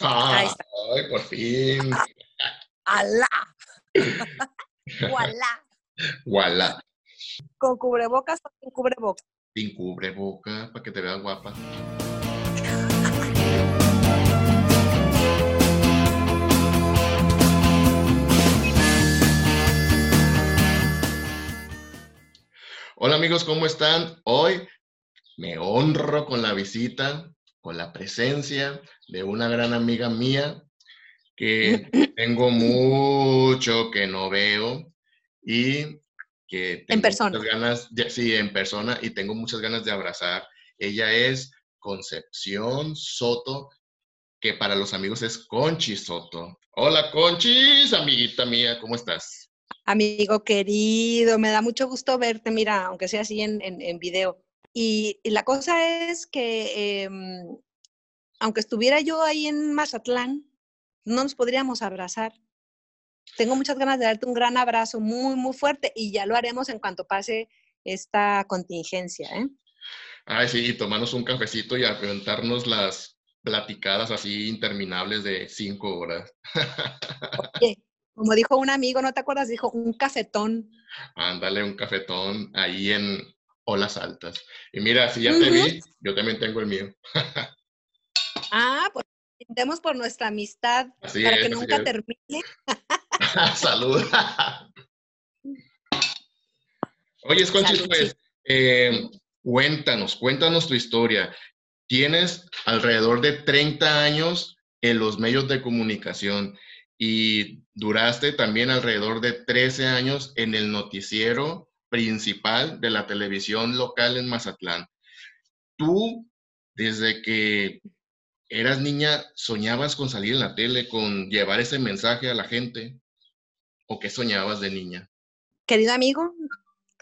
Ahí está. Ay, por fin. ¡Alá! ¡Voilà! ¡Voilà! ¿Con cubrebocas o sin cubrebocas? Sin cubreboca, para que te veas guapa. Hola amigos, ¿cómo están? Hoy me honro con la visita, con la presencia de una gran amiga mía que tengo mucho que no veo y que tengo En persona. muchas ganas, de- sí, en persona y tengo muchas ganas de abrazar. Ella es Concepción Soto, que para los amigos es Conchi Soto. Hola Conchis, amiguita mía, ¿cómo estás? Amigo querido, me da mucho gusto verte, mira, aunque sea así en, en, en video. Y, y la cosa es que, em, aunque estuviera yo ahí en Mazatlán, no nos podríamos abrazar. Tengo muchas ganas de darte un gran abrazo muy, muy fuerte y ya lo haremos en cuanto pase esta contingencia, ¿eh? Ay, sí, tomarnos un cafecito y aventarnos las platicadas así interminables de cinco horas. Oye, como dijo un amigo, ¿no te acuerdas? Dijo un cafetón. Ándale un cafetón ahí en Olas Altas. Y mira, si ya te vi, yo también tengo el mío. Ah, pues brindemos por nuestra amistad Así para es, que nunca es. termine. Salud. Oye, Conchis, Salud, pues, eh, cuéntanos, cuéntanos tu historia. Tienes alrededor de 30 años en los medios de comunicación y duraste también alrededor de 13 años en el noticiero principal de la televisión local en Mazatlán. Tú, desde que eras niña, soñabas con salir en la tele, con llevar ese mensaje a la gente? ¿O qué soñabas de niña? Querido amigo,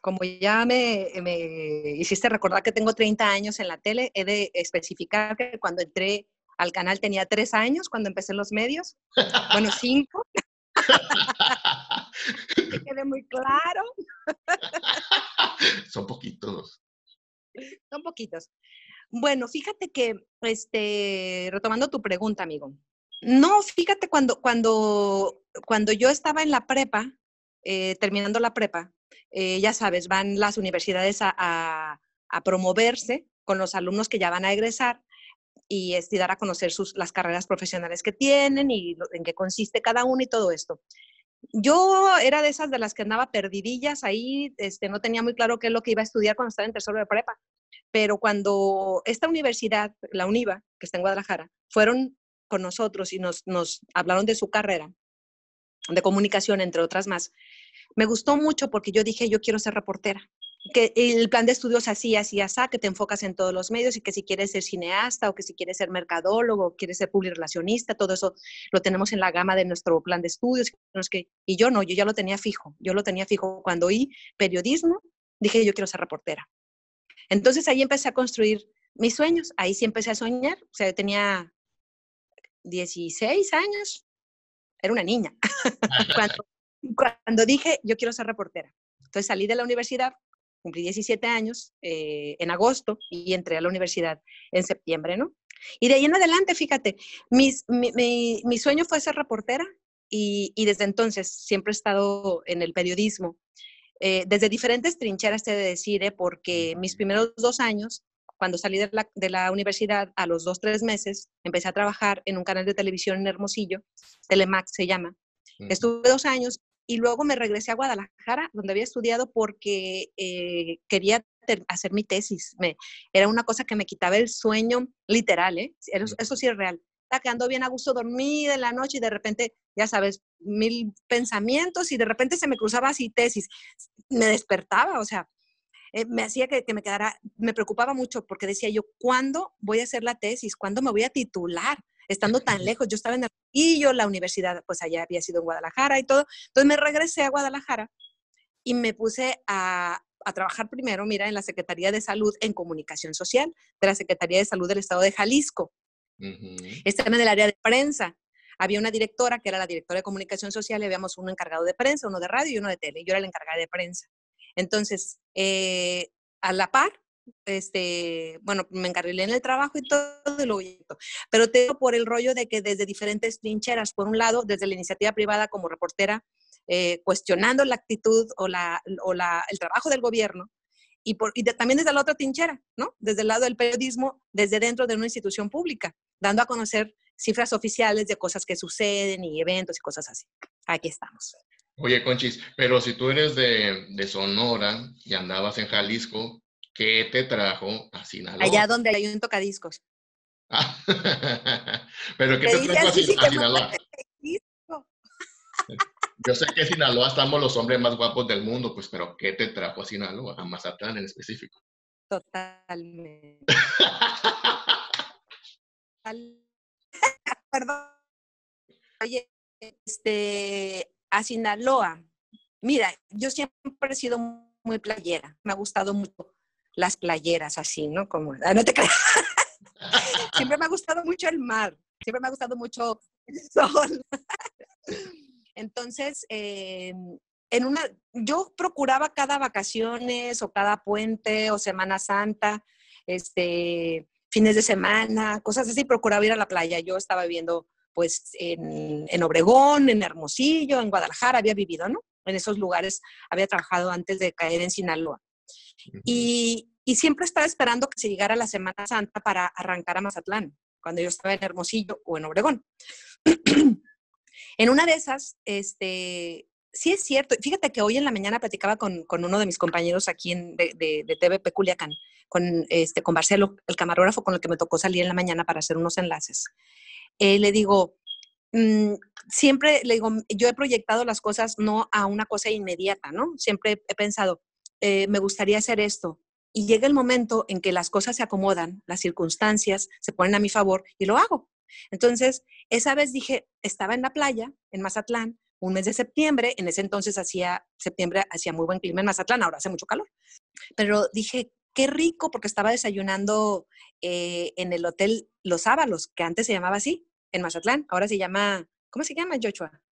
como ya me, me hiciste recordar que tengo 30 años en la tele, he de especificar que cuando entré al canal tenía tres años, cuando empecé en los medios. Bueno, cinco. que quede muy claro. Son poquitos. Son poquitos. Bueno, fíjate que, este, retomando tu pregunta, amigo. No, fíjate, cuando, cuando, cuando yo estaba en la prepa, eh, terminando la prepa, eh, ya sabes, van las universidades a, a, a, promoverse con los alumnos que ya van a egresar y, este, dar a conocer sus, las carreras profesionales que tienen y en qué consiste cada uno y todo esto. Yo era de esas de las que andaba perdidillas ahí, este, no tenía muy claro qué es lo que iba a estudiar cuando estaba en tercero de prepa, pero cuando esta universidad, la UNIVA, que está en Guadalajara, fueron con nosotros y nos, nos hablaron de su carrera de comunicación, entre otras más, me gustó mucho porque yo dije, yo quiero ser reportera. Que el plan de estudios así, así, así, que te enfocas en todos los medios y que si quieres ser cineasta o que si quieres ser mercadólogo, o quieres ser publirelacionista, todo eso lo tenemos en la gama de nuestro plan de estudios. Y yo no, yo ya lo tenía fijo, yo lo tenía fijo. Cuando oí periodismo, dije, yo quiero ser reportera. Entonces ahí empecé a construir mis sueños, ahí sí empecé a soñar, o sea, yo tenía 16 años, era una niña, cuando, cuando, dije, yo quiero ser reportera. Entonces salí de la universidad, cumplí 17 años eh, en agosto y entré a la universidad en septiembre, ¿no? Y de ahí en adelante, fíjate, mis, mi, mi, mi, sueño fue ser reportera y, y, desde entonces siempre he estado en el periodismo. Eh, desde diferentes trincheras te de decir, ¿eh? porque mis primeros dos años, cuando salí de la, de la, universidad, a los dos, tres meses, empecé a trabajar en un canal de televisión en Hermosillo, Telemax se llama. Mm. Estuve dos años y luego me regresé a Guadalajara, donde había estudiado porque eh, quería hacer mi tesis. Me, era una cosa que me quitaba el sueño literal, ¿eh? Eso, sí es real. Estaba quedando bien a gusto, dormida en la noche y de repente, ya sabes, mil pensamientos y de repente se me cruzaba así tesis. Me despertaba, o sea, eh, me hacía que, que, me quedara, me preocupaba mucho porque decía yo, ¿cuándo voy a hacer la tesis? ¿Cuándo me voy a titular? Estando tan lejos, yo estaba en yo la universidad, pues allá había sido en Guadalajara y todo. Entonces me regresé a Guadalajara y me puse a, a trabajar primero, mira, en la Secretaría de Salud en Comunicación Social de la Secretaría de Salud del Estado de Jalisco. Uh -huh. Estaba en el área de prensa. Había una directora que era la directora de Comunicación Social y habíamos uno encargado de prensa, uno de radio y uno de tele. Yo era la encargada de prensa. Entonces, eh, a la par, este, bueno, me encarrilé en el trabajo y todo, y lo pero tengo por el rollo de que desde diferentes trincheras, por un lado, desde la iniciativa privada como reportera, eh, cuestionando la actitud o, la, o la, el trabajo del gobierno, y, por, y también desde la otra trinchera, ¿no? Desde el lado del periodismo, desde dentro de una institución pública, dando a conocer cifras oficiales de cosas que suceden y eventos y cosas así. Aquí estamos. Oye, Conchis, pero si tú eres de, de Sonora y andabas en Jalisco, ¿qué te trajo a Sinaloa? Allá donde hay un tocadiscos. pero ¿qué te trajo a, Sinaloa? Yo sé que en Sinaloa estamos los hombres más guapos del mundo, pues, pero ¿qué te trajo a Sinaloa? A Mazatlán en específico. Totalmente. Perdón. Oye, este, a Sinaloa. Mira, yo siempre he sido muy playera. Me ha gustado mucho las playeras así, ¿no? Como, ah, no te creas. siempre me ha gustado mucho el mar. Siempre me ha gustado mucho el sol. Entonces, eh, en una, yo procuraba cada vacaciones o cada puente o Semana Santa, este, fines de semana, cosas así, procuraba ir a la playa. Yo estaba viviendo pues en, en, Obregón, en Hermosillo, en Guadalajara, había vivido, ¿no? En esos lugares había trabajado antes de caer en Sinaloa. Y, y, siempre estaba esperando que se llegara la Semana Santa para arrancar a Mazatlán, cuando yo estaba en Hermosillo o en Obregón. en una de esas, este, sí es cierto. Fíjate que hoy en la mañana platicaba con, con uno de mis compañeros aquí en, de, de, de, TVP Culiacán, con, este, con Marcelo, el camarógrafo con el que me tocó salir en la mañana para hacer unos enlaces. Eh, le digo, mm, siempre le digo, yo he proyectado las cosas no a una cosa inmediata, ¿no? Siempre he pensado, eh, me gustaría hacer esto. Y llega el momento en que las cosas se acomodan, las circunstancias se ponen a mi favor y lo hago. Entonces, esa vez dije, estaba en la playa, en Mazatlán, un mes de septiembre, en ese entonces hacía, septiembre hacía muy buen clima en Mazatlán, ahora hace mucho calor. Pero dije, qué rico, porque estaba desayunando eh, en el hotel Los Ábalos, que antes se llamaba así, en Mazatlán, ahora se llama, ¿cómo se llama, Joshua?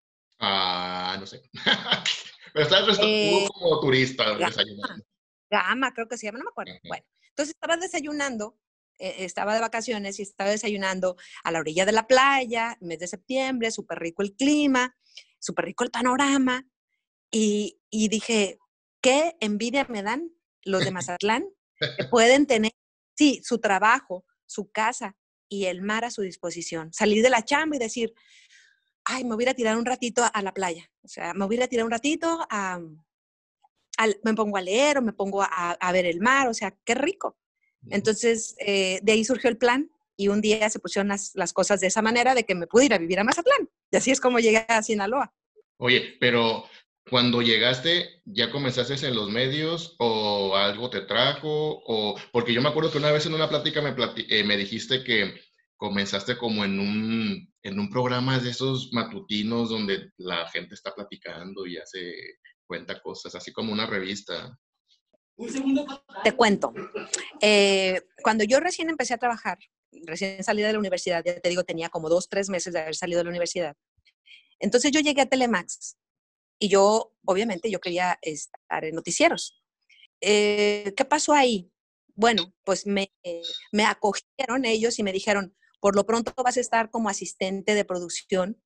Ah, no sé. Pero estaba eh, como turista desayunando. Gama, creo que se llama, no me acuerdo. Bueno, entonces estaba desayunando, eh, estaba de vacaciones y estaba desayunando a la orilla de la playa, mes de septiembre, súper rico el clima, súper rico el panorama. Y, y dije, qué envidia me dan los de Mazatlán, que pueden tener, sí, su trabajo, su casa y el mar a su disposición. Salir de la chamba y decir, ay, me voy a a tirar un ratito a, la playa. O sea, me voy a ir a tirar un ratito a, me pongo a leer o me pongo a, a, ver el mar. O sea, qué rico. Entonces, eh, de ahí surgió el plan y un día se pusieron las, las, cosas de esa manera de que me pude ir a vivir a Mazatlán. Y así es como llegué a Sinaloa. Oye, pero cuando llegaste, ¿ya comenzaste en los medios o algo te trajo? O, porque yo me acuerdo que una vez en una plática me, eh, me dijiste que comenzaste como en un, en un programa de esos matutinos donde la gente está platicando y hace cuenta cosas, así como una revista. Te cuento. Eh, cuando yo recién empecé a trabajar, recién salí de la universidad, ya te digo, tenía como dos, tres meses de haber salido de la universidad. Entonces yo llegué a Telemax y yo, obviamente, yo quería estar en noticieros. Eh, ¿Qué pasó ahí? Bueno, pues me, me acogieron ellos y me dijeron, por lo pronto vas a estar como asistente de producción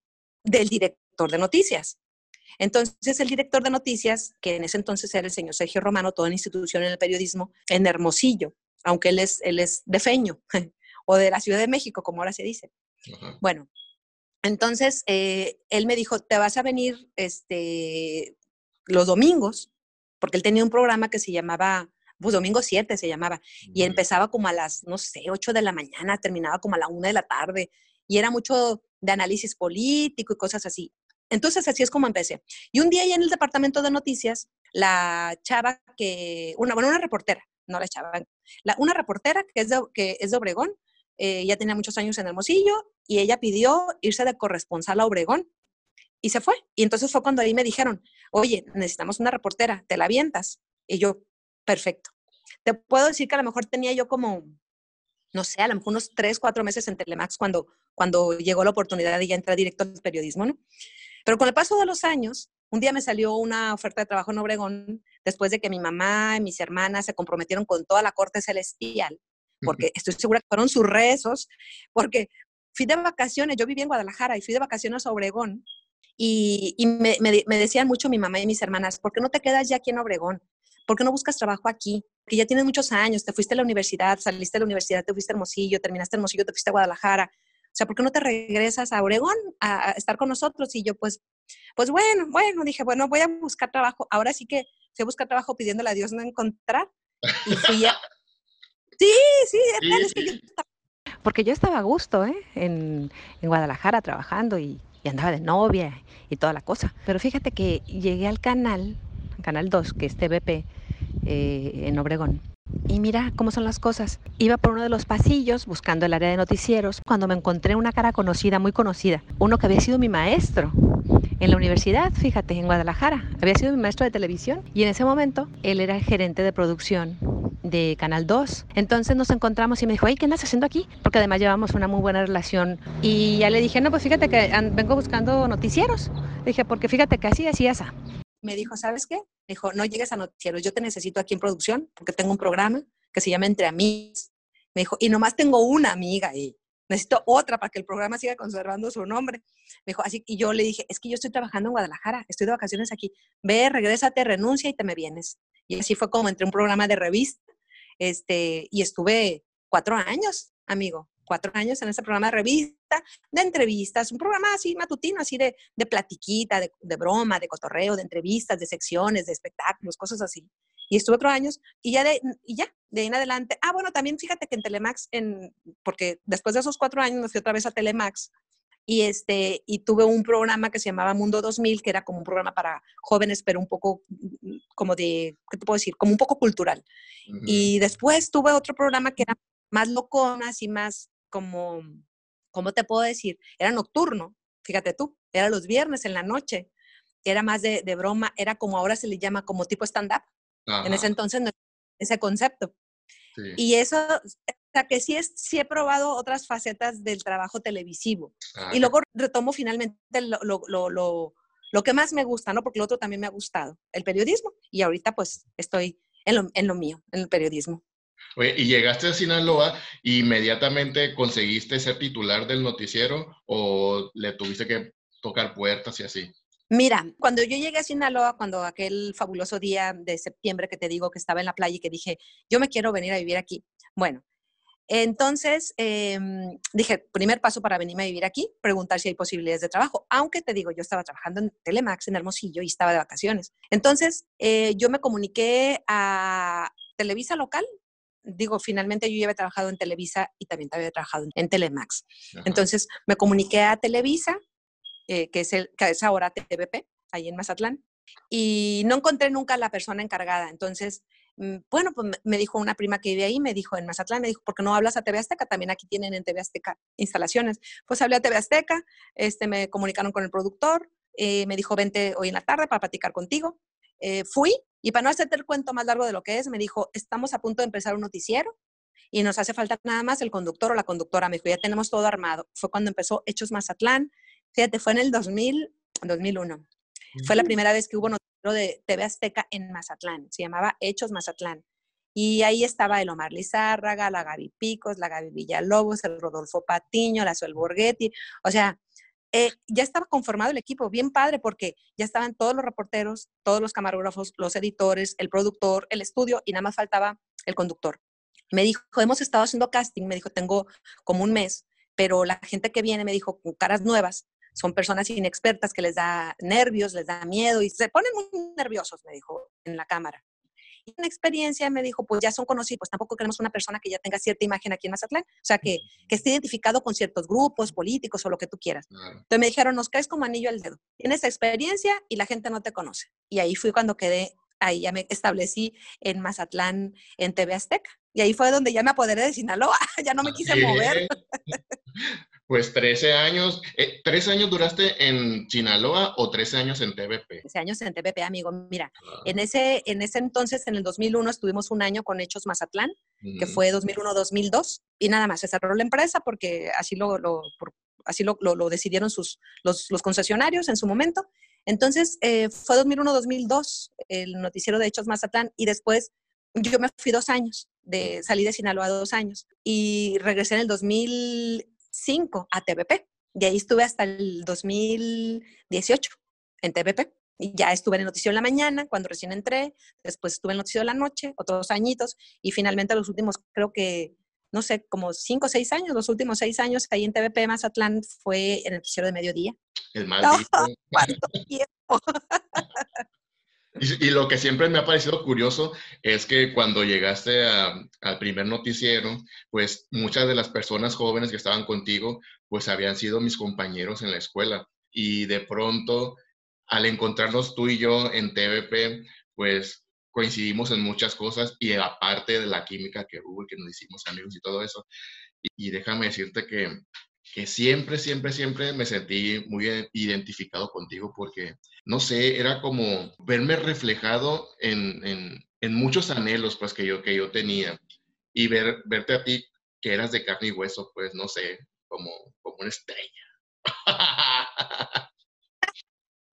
del director de noticias. Entonces, el director de noticias, que en ese entonces era el señor Sergio Romano, toda una institución en el periodismo, en Hermosillo, aunque él es, él es de Feño, o de la Ciudad de México, como ahora se dice. Bueno, entonces eh, él me dijo, te vas a venir este, los domingos, porque él tenía un programa que se llamaba, pues domingo 7 se llamaba, y empezaba como a las, no sé, 8 de la mañana, terminaba como a la 1 de la tarde, y era mucho de análisis político y cosas así. Entonces así es como empecé. Y un día ya en el departamento de noticias, la chava que, una, bueno, una reportera, no la chava, la, una reportera que es de, que es de Obregón, eh, ya tenía muchos años en Hermosillo, y ella pidió irse de corresponsal a Obregón y se fue. Y entonces fue cuando ahí me dijeron, oye, necesitamos una reportera, ¿te la avientas? Y yo, perfecto. Te puedo decir que a lo mejor tenía yo como, no sé, a lo mejor unos tres, cuatro meses en Telemax cuando, cuando llegó la oportunidad de ya entrar directo al periodismo, ¿no? Pero con el paso de los años, un día me salió una oferta de trabajo en Obregón después de que mi mamá y mis hermanas se comprometieron con toda la corte celestial, porque estoy segura que fueron sus rezos, porque fui de vacaciones, yo viví en Guadalajara y fui de vacaciones a Obregón y, me, me, decían mucho mi mamá y mis hermanas, ¿por qué no te quedas ya aquí en Obregón? ¿Por qué no buscas trabajo aquí? Que ya tienes muchos años, te fuiste a la universidad, saliste de la universidad, te fuiste a Hermosillo, terminaste Hermosillo, te fuiste a Guadalajara. O sea, ¿por qué no te regresas a Obregón a, estar con nosotros? Y yo, pues, pues bueno, bueno, dije, bueno, voy a buscar trabajo. Ahora sí que fui a buscar trabajo pidiéndole a Dios no encontrar. Y fui a... Sí, sí, es que yo... Porque yo estaba a gusto, ¿eh? En, en Guadalajara trabajando y y andaba de novia y toda la cosa. Pero fíjate que llegué al canal, Canal 2, que es TVP, eh, en Obregón. Y mira cómo son las cosas. Iba por uno de los pasillos buscando el área de noticieros cuando me encontré una cara conocida, muy conocida. Uno que había sido mi maestro en la universidad, fíjate, en Guadalajara. Había sido mi maestro de televisión y en ese momento él era el gerente de producción de Canal 2. Entonces nos encontramos y me dijo, ¿qué andas haciendo aquí? Porque además llevamos una muy buena relación. Y ya le dije, no, pues fíjate que vengo buscando noticieros. dije, porque fíjate que así, así, esa. Me dijo, ¿sabes qué? Me dijo, no llegues a noticieros, yo te necesito aquí en producción porque tengo un programa que se llama Entre Amigas. Me dijo, y nomás tengo una amiga y necesito otra para que el programa siga conservando su nombre. Me dijo, así, y yo le dije, es que yo estoy trabajando en Guadalajara, estoy de vacaciones aquí, ve, regrésate, renuncia y te me vienes. Y así fue como entré un programa de revista, este, y estuve cuatro años, amigo, cuatro años en ese programa de revista, de entrevistas, un programa así matutino, así de, de platiquita, de, de broma, de cotorreo, de entrevistas, de secciones, de espectáculos, cosas así. Y estuve otros años y ya de, y ya, de ahí en adelante. Ah, bueno, también fíjate que en Telemax, en, porque después de esos cuatro años me fui otra vez a Telemax y, este, y tuve un programa que se llamaba Mundo 2000, que era como un programa para jóvenes, pero un poco mm, como de, ¿qué te puedo decir? Como un poco cultural. Y después tuve otro programa que era más loconas y más como, ¿cómo te puedo decir? Era nocturno, fíjate tú, era los viernes en la noche, era más de, de broma, era como ahora se le llama como tipo stand-up. En ese entonces, ese concepto. Y eso, o sea, que sí, es, sí he probado otras facetas del trabajo televisivo. Ah, y luego retomo finalmente lo, lo, lo, lo, que más me gusta, ¿no? Porque lo otro también me ha gustado, el periodismo. Y ahorita pues estoy en lo, en lo mío, en el periodismo. Oye, y llegaste a Sinaloa e inmediatamente conseguiste ser titular del noticiero o le tuviste que tocar puertas y así? Mira, cuando yo llegué a Sinaloa, cuando aquel fabuloso día de septiembre que te digo que estaba en la playa y que dije, yo me quiero venir a vivir aquí. Bueno, entonces em, dije, primer paso para venirme a vivir aquí, preguntar si hay posibilidades de trabajo. Aunque te digo, yo estaba trabajando en Telemax en Hermosillo y estaba de vacaciones. Entonces eh, yo me comuniqué a Televisa local. Digo, finalmente yo ya había trabajado en Televisa y también había trabajado en Telemax. Entonces me comuniqué a Televisa eh, que, es el, que es ahora TVP, ahí en Mazatlán, y no encontré nunca la persona encargada. Entonces, mm, bueno, pues me dijo una prima que vive ahí, me dijo en Mazatlán, me dijo, ¿por qué no hablas a TV Azteca? También aquí tienen en TV Azteca instalaciones. Pues hablé a TV Azteca, este, me comunicaron con el productor, eh, me dijo, vente hoy en la tarde para platicar contigo. Eh, fui y para no hacerte el cuento más largo de lo que es, me dijo, estamos a punto de empezar un noticiero y nos hace falta nada más el conductor o la conductora. Me dijo, ya tenemos todo armado. Fue cuando empezó Hechos Mazatlán, Fíjate, fue en el 2000, 2001. Fue la primera vez que hubo noticiero de TV Azteca en Mazatlán. Se llamaba Hechos Mazatlán. Y ahí estaba el Omar Lizárraga, la Gaby Picos, la Gaby Villalobos, el Rodolfo Patiño, la Suel Borghetti. O sea, eh, ya estaba conformado el equipo, bien padre, porque ya estaban todos los reporteros, todos los camarógrafos, los editores, el productor, el estudio, y nada más faltaba el conductor. Me dijo, hemos estado haciendo casting, me dijo, tengo como un mes, pero la gente que viene, me dijo, con caras nuevas, son personas inexpertas que les da nervios, les da miedo y se ponen muy nerviosos, me dijo en la cámara. En experiencia me dijo, pues ya son conocidos, pues tampoco queremos una persona que ya tenga cierta imagen aquí en Mazatlán, o sea, que, que esté identificado con ciertos grupos políticos o lo que tú quieras. Entonces me dijeron, nos caes como anillo al dedo. Tienes experiencia y la gente no te conoce. Y ahí fui cuando quedé, ahí ya me establecí en Mazatlán, en TV Azteca. Y ahí fue donde ya me apoderé de Sinaloa, ya no me quise mover. Pues 13 años. Eh, ¿13 años duraste en Sinaloa o 13 años en TVP? 13 años en TVP, amigo. Mira, ah. en, ese, en ese entonces, en el 2001, estuvimos un año con Hechos Mazatlán, que fue 2001-2002, y nada más, se cerró la empresa porque así lo, lo así lo, lo, decidieron sus, los, los, concesionarios en su momento. Entonces, eh, fue 2001-2002 el noticiero de Hechos Mazatlán y después yo me fui dos años, de, salí de Sinaloa dos años y regresé en el 2005 a TVP. Y ahí estuve hasta el 2018 en TVP. Y ya estuve en el noticiero en la mañana, cuando recién entré, después estuve en el noticiero de la noche, otros añitos, y finalmente los últimos, creo que, no sé, como cinco o seis años, los últimos seis años ahí en TVP Mazatlán fue en el noticiero de mediodía. El maldito. ¿Cuánto tiempo? Y, lo que siempre me ha parecido curioso es que cuando llegaste al primer noticiero, pues muchas de las personas jóvenes que estaban contigo, pues habían sido mis compañeros en la escuela. Y de pronto al encontrarnos tú y yo en TVP, pues coincidimos en muchas cosas y aparte de la química que hubo que nos hicimos amigos y todo eso. Y, déjame decirte que, que siempre, siempre, siempre me sentí muy identificado contigo porque, no sé, era como verme reflejado en, en, en muchos anhelos pues que yo, que yo tenía y ver, verte a ti que eras de carne y hueso, pues no sé, como, como una estrella.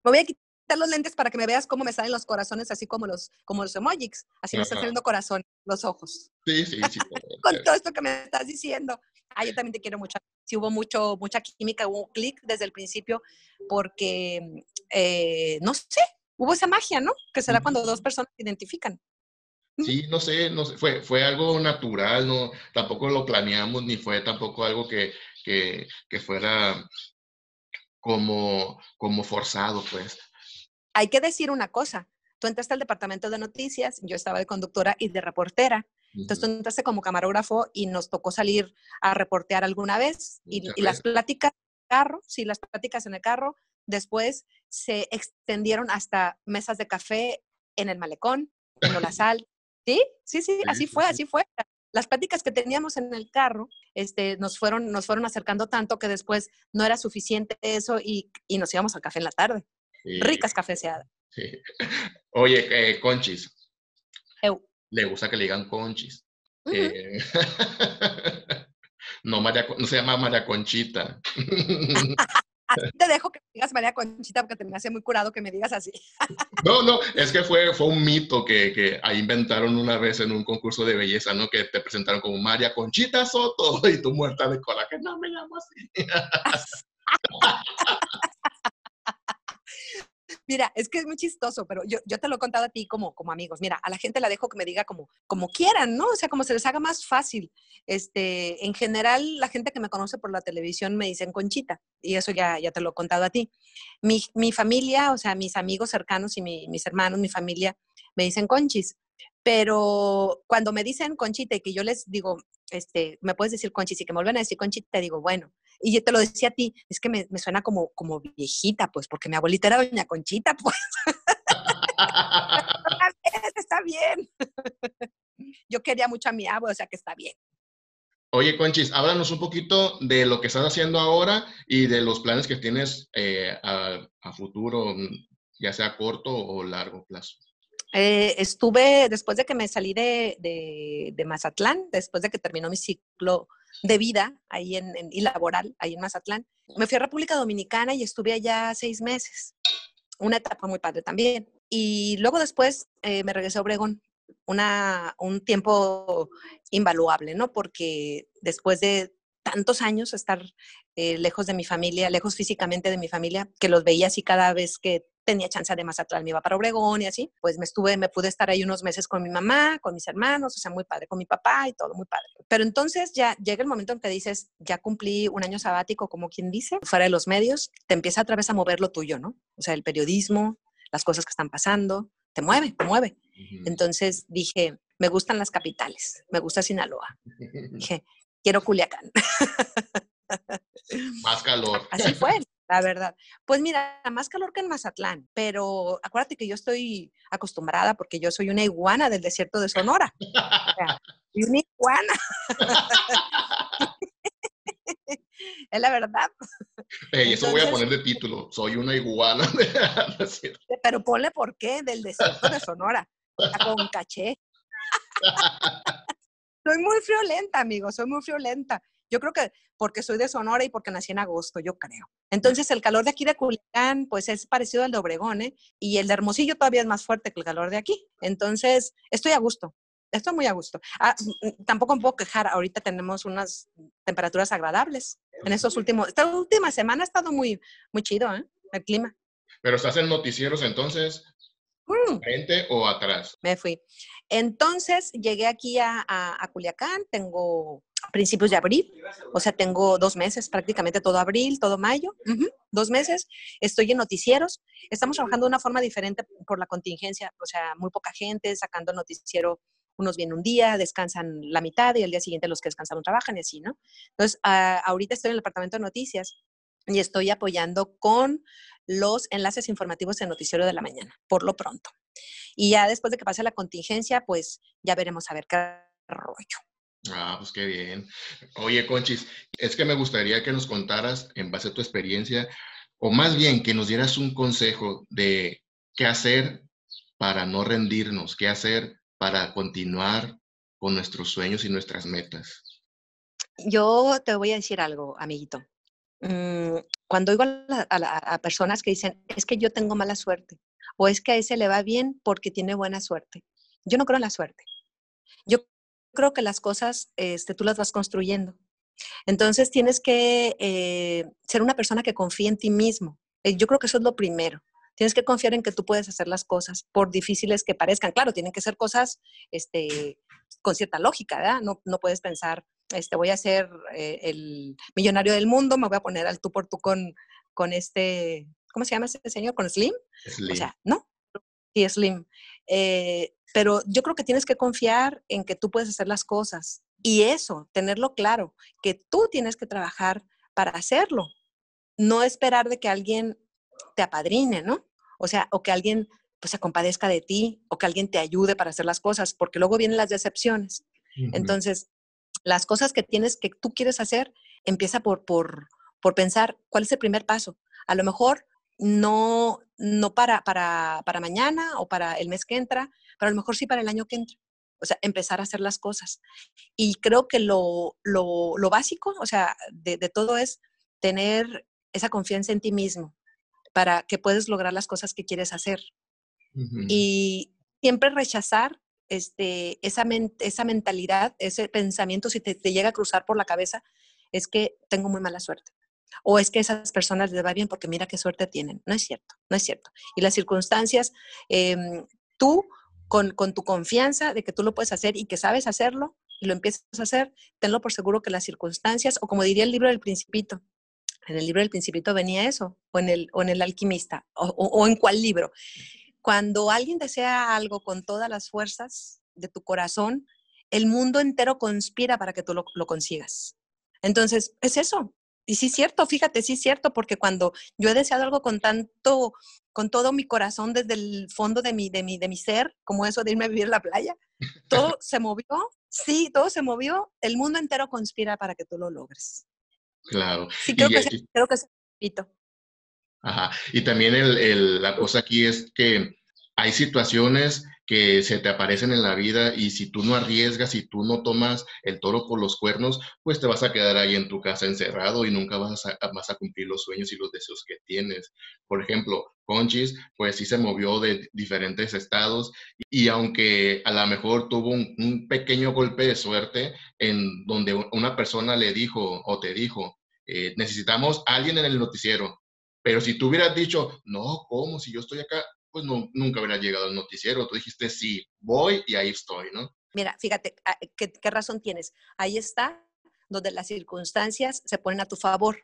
Me voy a quitar los lentes para que me veas cómo me salen los corazones, así como los, como los emojis. Así me están saliendo corazón, los ojos. Sí, sí, sí. Con todo esto que me estás diciendo. Ah, yo también te quiero mucho. Sí hubo mucho, mucha química, hubo un clic desde el principio, porque, eh, no sé, hubo esa magia, ¿no? Que será cuando dos personas se identifican. Sí, no sé, no sé, fue, fue algo natural, no, tampoco lo planeamos, ni fue tampoco algo que, que, que fuera como, como forzado, pues. Hay que decir una cosa. Tú entraste al departamento de noticias, yo estaba de conductora y de reportera. Entonces tú entraste como camarógrafo y nos tocó salir a reportear alguna vez. Y, las pláticas en el carro, sí, las pláticas en el carro, después se extendieron hasta mesas de café en el malecón, en la sal. Sí, sí, sí, así fue, así fue las pláticas que teníamos en el carro este, nos, fueron, nos fueron acercando tanto que después no era suficiente eso y, y nos íbamos al café en la tarde. Ricas cafeceadas. Oye, eh, Conchis. Le gusta que le digan Conchis. Eh, no, María, no se llama María Conchita. Así te dejo que digas María Conchita porque te me hace muy curado que me digas así. No, no, es que fue, fue un mito que, que ahí inventaron una vez en un concurso de belleza, ¿no? Que te presentaron como María Conchita Soto y tú muerta de cola, que no me llamo así. Mira, es que es muy chistoso, pero yo, yo te lo he contado a ti como, como amigos. Mira, a la gente la dejo que me diga como, como quieran, ¿no? O sea, como se les haga más fácil. Este, en general, la gente que me conoce por la televisión me dicen Conchita, y eso ya, ya te lo he contado a ti. Mi, mi familia, o sea, mis amigos cercanos y mis hermanos, mi familia, me dicen Conchis. Pero cuando me dicen Conchita y que yo les digo, este, me puedes decir Conchis y que me vuelven a decir Conchita, digo, bueno, y yo te lo decía a ti, es que me, me suena como, como viejita, pues, porque mi abuelita era doña Conchita, pues. está bien. yo quería mucho a mi abuela, o sea que está bien. Oye, Conchis, háblanos un poquito de lo que estás haciendo ahora y de los planes que tienes eh, a, a, futuro, ya sea corto o largo plazo. Eh, estuve, después de que me salí de, de, de, Mazatlán, después de que terminó mi ciclo de vida ahí en, y laboral, ahí en Mazatlán, me fui a República Dominicana y estuve allá seis meses. Una etapa muy padre también. Y luego después eh, me regresé a Obregón, una, un tiempo invaluable, ¿no? Porque después de tantos años estar eh, lejos de mi familia, lejos físicamente de mi familia, que los veía así cada vez que tenía chance de Mazatlán, me iba para Obregón y así, pues me estuve, me pude estar ahí unos meses con mi mamá, con mis hermanos, o sea, muy padre, con mi papá y todo, muy padre. Pero entonces ya llega el momento en que dices, ya cumplí un año sabático, como quien dice, fuera de los medios, te empieza otra vez a mover lo tuyo, ¿no? O sea, el periodismo, las cosas que están pasando, te mueve, te mueve. Entonces dije, me gustan las capitales, me gusta Sinaloa. Dije, quiero Culiacán. Más calor. Así fue la verdad. Pues mira, más calor que en Mazatlán, pero acuérdate que yo estoy acostumbrada porque yo soy una iguana del desierto de Sonora. Y una iguana. es la verdad. eso voy a poner de título, soy una iguana. pero ponle por qué, del desierto de Sonora, con caché. soy muy friolenta, amigo, soy muy friolenta. Yo creo que porque soy de Sonora y porque nací en agosto, yo creo. Entonces, el calor de aquí de Culiacán, pues es parecido al de Obregón, ¿eh? Y el de Hermosillo todavía es más fuerte que el calor de aquí. Entonces, estoy a gusto. Estoy muy a gusto. Ah, tampoco me puedo quejar. Ahorita tenemos unas temperaturas agradables. En estos últimos, esta última semana ha estado muy, muy chido, ¿eh? El clima. Pero estás en noticieros entonces, mm. ¿frente o atrás? Me fui. Entonces llegué aquí a, a, Culiacán, tengo principios de abril, o sea, tengo dos meses, prácticamente todo abril, todo mayo, dos meses. Estoy en noticieros. Estamos trabajando de una forma diferente por la contingencia, o sea, muy poca gente, sacando noticiero. Unos vienen un día, descansan la mitad y el día siguiente los que descansan trabajan y así, ¿no? Entonces, ahorita estoy en el departamento de noticias y estoy apoyando con los enlaces informativos en Noticiero de la Mañana, por lo pronto. Y ya después de que pase la contingencia, pues ya veremos a ver qué rollo. Ah, pues qué bien. Oye, Conchis, es que me gustaría que nos contaras, en base a tu experiencia, o más bien que nos dieras un consejo de qué hacer para no rendirnos, qué hacer para continuar con nuestros sueños y nuestras metas. Yo te voy a decir algo, amiguito. Mm, cuando oigo a, personas que dicen, es que yo tengo mala suerte, o es que a ese le va bien porque tiene buena suerte. Yo no creo en la suerte. Yo creo que las cosas este, tú las vas construyendo. Entonces tienes que eh, ser una persona que confíe en ti mismo. Eh, yo creo que eso es lo primero. Tienes que confiar en que tú puedes hacer las cosas, por difíciles que parezcan. Claro, tienen que ser cosas este, con cierta lógica, ¿verdad? No, no puedes pensar, este, voy a ser eh, el millonario del mundo, me voy a poner al tú por tú con, con este, ¿cómo se llama ese señor? ¿Con Slim? O sea, no, sí, Slim. Eh, pero yo creo que tienes que confiar en que tú puedes hacer las cosas y eso, tenerlo claro, que tú tienes que trabajar para hacerlo, no esperar de que alguien te apadrine, ¿no? O sea, o que alguien pues se compadezca de ti o que alguien te ayude para hacer las cosas, porque luego vienen las decepciones. Entonces, las cosas que tienes, que tú quieres hacer, empieza por, por, por pensar cuál es el primer paso. A lo mejor no, no para, para, para mañana o para el mes que entra, pero a lo mejor sí para el año que entra. O sea, empezar a hacer las cosas. Y creo que lo, lo, lo básico, o sea, de, de, todo es tener esa confianza en ti mismo para que puedas lograr las cosas que quieres hacer. Y siempre rechazar este, esa, esa mentalidad, ese pensamiento, si te, llega a cruzar por la cabeza, es que tengo muy mala suerte. O es que esas personas les va bien porque mira qué suerte tienen. No es cierto, no es cierto. Y las circunstancias, em, tú con, con, tu confianza de que tú lo puedes hacer y que sabes hacerlo y lo empiezas a hacer, tenlo por seguro que las circunstancias, o como diría el libro del principito, en el libro del principito venía eso, o en el, o en el alquimista, o, o en cuál libro, cuando alguien desea algo con todas las fuerzas de tu corazón, el mundo entero conspira para que tú lo, consigas. Entonces, es eso. Y sí es cierto, fíjate, sí es cierto, porque cuando yo he deseado algo con tanto, con todo mi corazón desde el fondo de mi, de mi, de mi ser, como eso de irme a vivir a la playa, todo se movió, sí, todo se movió, el mundo entero conspira para que tú lo logres. Claro. Sí, creo, que, es, creo que es Ajá. Y también el, la cosa aquí es que hay situaciones que se te aparecen en la vida y si tú no arriesgas, si tú no tomas el toro por los cuernos, pues te vas a quedar ahí en tu casa encerrado y nunca vas a, vas a cumplir los sueños y los deseos que tienes. Por ejemplo, Conchis, pues sí se movió de diferentes estados y aunque a lo mejor tuvo un, pequeño golpe de suerte en donde una persona le dijo o te dijo, eh, necesitamos alguien en el noticiero, pero si tú hubieras dicho, no, ¿cómo? Si yo estoy acá, pues no, nunca hubiera llegado al noticiero. Tú dijiste, sí, voy y ahí estoy, ¿no? Mira, fíjate, ah, ¿qué, qué razón tienes? Ahí está donde las circunstancias se ponen a tu favor.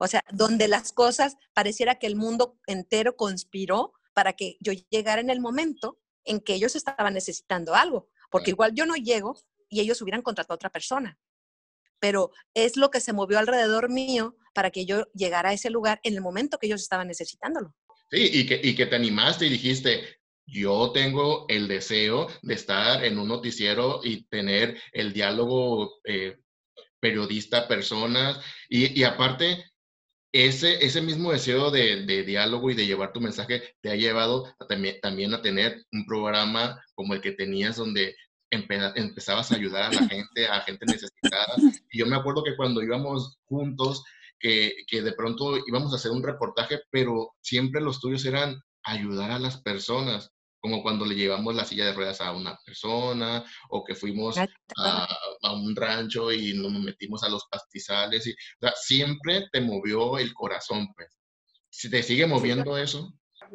O sea, donde las cosas, pareciera que el mundo entero conspiró para que yo llegara en el momento en que ellos estaban necesitando algo, porque igual yo no llego y ellos hubieran contratado a otra persona pero es lo que se movió alrededor mío para que yo llegara a ese lugar en el momento que ellos estaban necesitándolo. Sí, y que, y que te animaste y dijiste, yo tengo el deseo de estar en un noticiero y tener el diálogo eh, periodista-personas, y, y, aparte, ese, ese mismo deseo de, de, diálogo y de llevar tu mensaje te ha llevado también, también a tener un programa como el que tenías donde empezabas a ayudar a la gente, a gente necesitada. Y yo me acuerdo que cuando íbamos juntos, que, que, de pronto íbamos a hacer un reportaje, pero siempre los tuyos eran ayudar a las personas, como cuando le llevamos la silla de ruedas a una persona, o que fuimos a, a un rancho y nos metimos a los pastizales. Y, o sea, siempre te movió el corazón, pues. ¿Te sigue moviendo eso?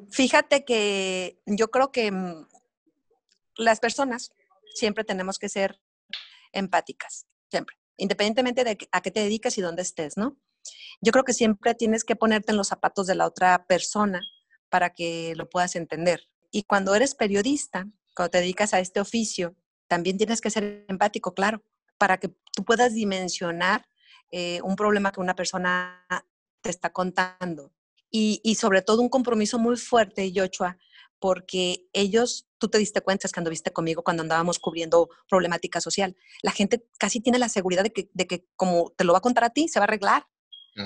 Fíjate que yo creo que mm, las personas siempre tenemos que ser empáticas, siempre, independientemente de a qué te dediques y dónde estés, ¿no? Yo creo que siempre tienes que ponerte en los zapatos de la otra persona para que lo puedas entender. Y cuando eres periodista, cuando te dedicas a este oficio, también tienes que ser empático, claro, para que tú puedas dimensionar eh, un problema que una persona te está contando. Y, y, sobre todo un compromiso muy fuerte, Yochua, porque ellos, tú te diste cuenta, es que anduviste conmigo cuando andábamos cubriendo problemática social. La gente casi tiene la seguridad de que, de que como te lo va a contar a ti, se va a arreglar.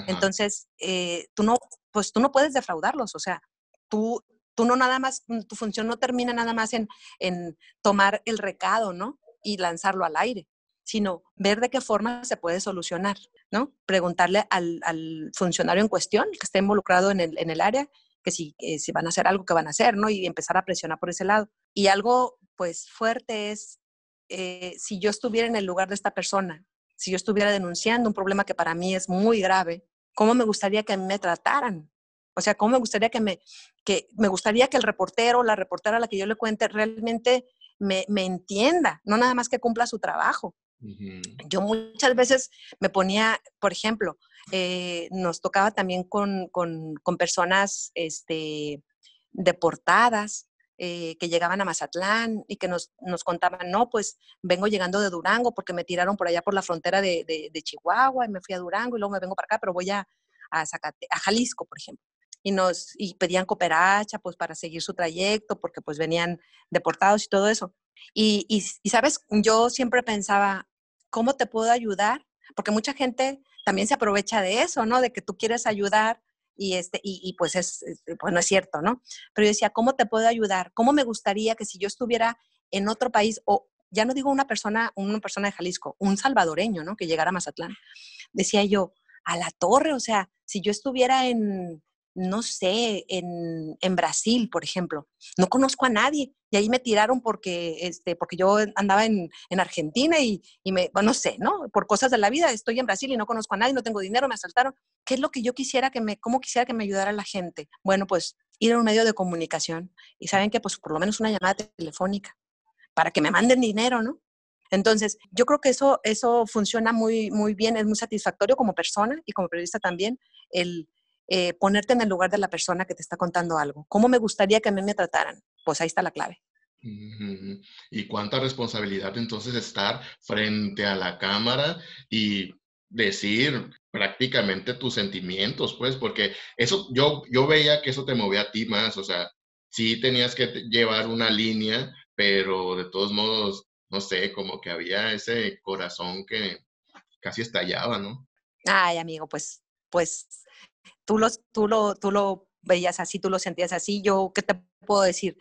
Entonces, eh, tú no, pues tú no puedes defraudarlos, o sea, tú, tú no nada más, mm, tu función no termina nada más en, en tomar el recado, ¿no? Y lanzarlo al aire, sino ver de qué forma se puede solucionar, ¿no? Preguntarle al, al funcionario en cuestión, que esté involucrado en el, en el área, que si, eh, si van a hacer algo que van a hacer, ¿no? Y empezar a presionar por ese lado. Y algo, pues, fuerte es, eh, si yo estuviera en el lugar de esta persona, si yo estuviera denunciando un problema que para mí es muy grave, ¿cómo me gustaría que me trataran? O sea, ¿cómo me gustaría que me, que me gustaría que el reportero, la reportera a la que yo le cuente realmente me, me entienda, no nada más que cumpla su trabajo. Yo muchas veces me ponía, por ejemplo, eh, nos tocaba también con, con, con personas este, deportadas eh, que llegaban a Mazatlán y que nos, nos, contaban, no, pues vengo llegando de Durango porque me tiraron por allá por la frontera de, de, Chihuahua y me fui a Durango y luego me vengo para acá, pero voy a, a, a Jalisco, por ejemplo. Y, nos, y pedían cooperacha pues para seguir su trayecto porque pues venían deportados y todo eso. Y, y, y, sabes, yo siempre pensaba, ¿cómo te puedo ayudar? Porque mucha gente también se aprovecha de eso, ¿no? De que tú quieres ayudar y, este, y, pues, es, pues no es cierto, ¿no? Pero yo decía, ¿cómo te puedo ayudar? ¿Cómo me gustaría que si yo estuviera en otro país, o ya no digo una persona, una persona de Jalisco, un salvadoreño, ¿no? Que llegara a Mazatlán, decía yo, a la torre, o sea, si yo estuviera en, no sé, en, en, Brasil, por ejemplo. No conozco a nadie. Y ahí me tiraron porque, este, porque yo andaba en, en Argentina y, y, me, bueno, no sé, ¿no? Por cosas de la vida, estoy en Brasil y no conozco a nadie, no tengo dinero, me asaltaron. ¿Qué es lo que yo quisiera que me, cómo quisiera que me ayudara la gente? Bueno, pues ir a un medio de comunicación. Y saben que, pues, por lo menos una llamada telefónica para que me manden dinero, ¿no? Entonces, yo creo que eso, eso funciona muy, muy bien, es muy satisfactorio como persona y como periodista también, el, eh, ponerte en el lugar de la persona que te está contando algo. ¿Cómo me gustaría que a mí me trataran? Pues ahí está la clave. Y cuánta responsabilidad entonces estar frente a la cámara y decir prácticamente tus sentimientos, pues, porque eso, yo, yo veía que eso te movía a ti más, o sea, sí tenías que llevar una línea, pero de todos modos, no sé, como que había ese corazón que casi estallaba, ¿no? Ay, amigo, pues, pues tú, los, tú, lo, tú lo veías así, tú lo sentías así. Yo, ¿qué te puedo decir?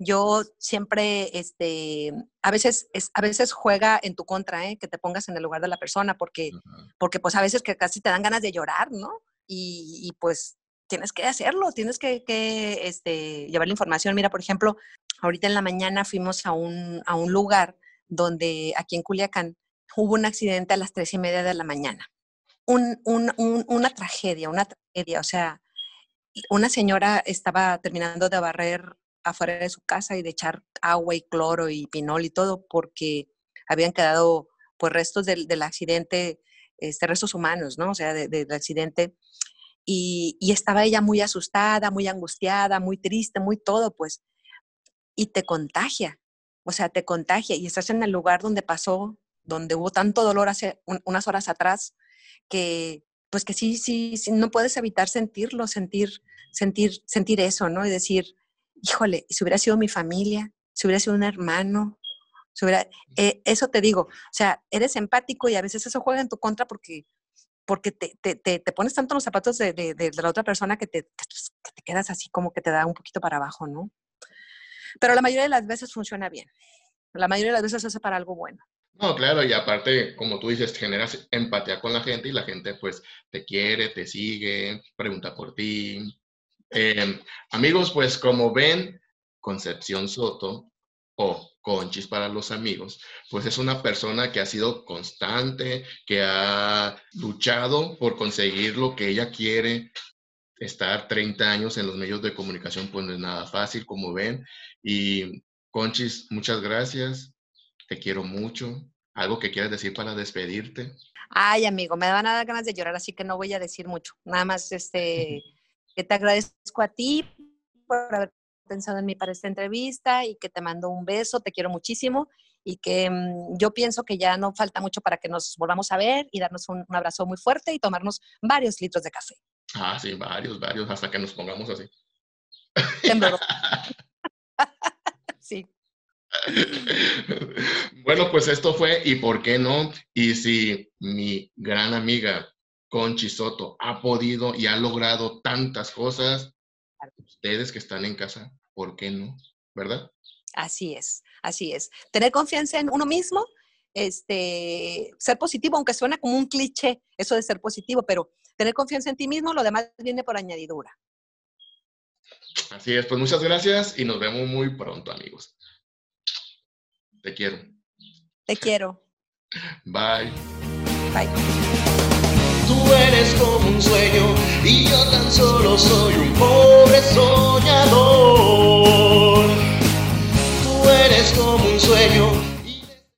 Yo siempre, este, a veces, es, a veces juega en tu contra, ¿eh? que te pongas en el lugar de la persona, porque, porque pues a veces que casi te dan ganas de llorar, ¿no? Y, y pues tienes que hacerlo, tienes que, que este, llevar la información. Mira, por ejemplo, ahorita en la mañana fuimos a un, a un lugar donde aquí en Culiacán hubo un accidente a las tres y media de la mañana un, un, una tragedia, una tragedia. O sea, una señora estaba terminando de barrer afuera de su casa y de echar agua y cloro y pinol y todo porque habían quedado pues restos del, del accidente, este, restos humanos, ¿no? O sea, del accidente. Y, y, estaba ella muy asustada, muy angustiada, muy triste, muy todo, pues. Y te contagia, o sea, te contagia y estás en el lugar donde pasó, donde hubo tanto dolor hace unas horas atrás, que pues que sí, sí, sí, no puedes evitar sentirlo, sentir, sentir, sentir eso, ¿no? Y decir, híjole, si hubiera sido mi familia, si hubiera sido un hermano, si hubiera, eh, eso te digo, o sea, eres empático y a veces eso juega en tu contra porque, porque te, te, te, pones tanto los zapatos de, la otra persona que te, que te quedas así como que te da un poquito para abajo, ¿no? Pero la mayoría de las veces funciona bien. La mayoría de las veces es para algo bueno. No, claro, y aparte, como tú dices, generas empatía con la gente y la gente pues te quiere, te sigue, pregunta por ti. Em, amigos, pues como ven, Concepción Soto o Conchis para los amigos, pues es una persona que ha sido constante, que ha luchado por conseguir lo que ella quiere. Estar 30 años en los medios de comunicación pues no es nada fácil, como ven. Y Conchis, muchas gracias. Te quiero mucho. ¿Algo que quieras decir para despedirte? Ay, amigo, me van a dar ganas de llorar, así que no voy a decir mucho. Nada más este, que te agradezco a ti por haber pensado en mí para esta entrevista y que te mando un beso, te quiero muchísimo y que mm, yo pienso que ya no falta mucho para que nos volvamos a ver y darnos un, abrazo muy fuerte y tomarnos varios litros de café. Ah, sí, varios, varios, hasta que nos pongamos así. sí. Bueno, pues esto fue y por qué no. Y si mi gran amiga Conchi Soto ha podido y ha logrado tantas cosas, ustedes que están en casa, ¿por qué no? ¿Verdad? Así es, así es. Tener confianza en uno mismo, este, ser positivo, aunque suena como un cliché eso de ser positivo, pero tener confianza en ti mismo, lo demás viene por añadidura. Así es, pues muchas gracias y nos vemos muy pronto, amigos. Te quiero. Te quiero. Bye. Bye. Tú eres como un sueño y yo tan solo soy un pobre sol.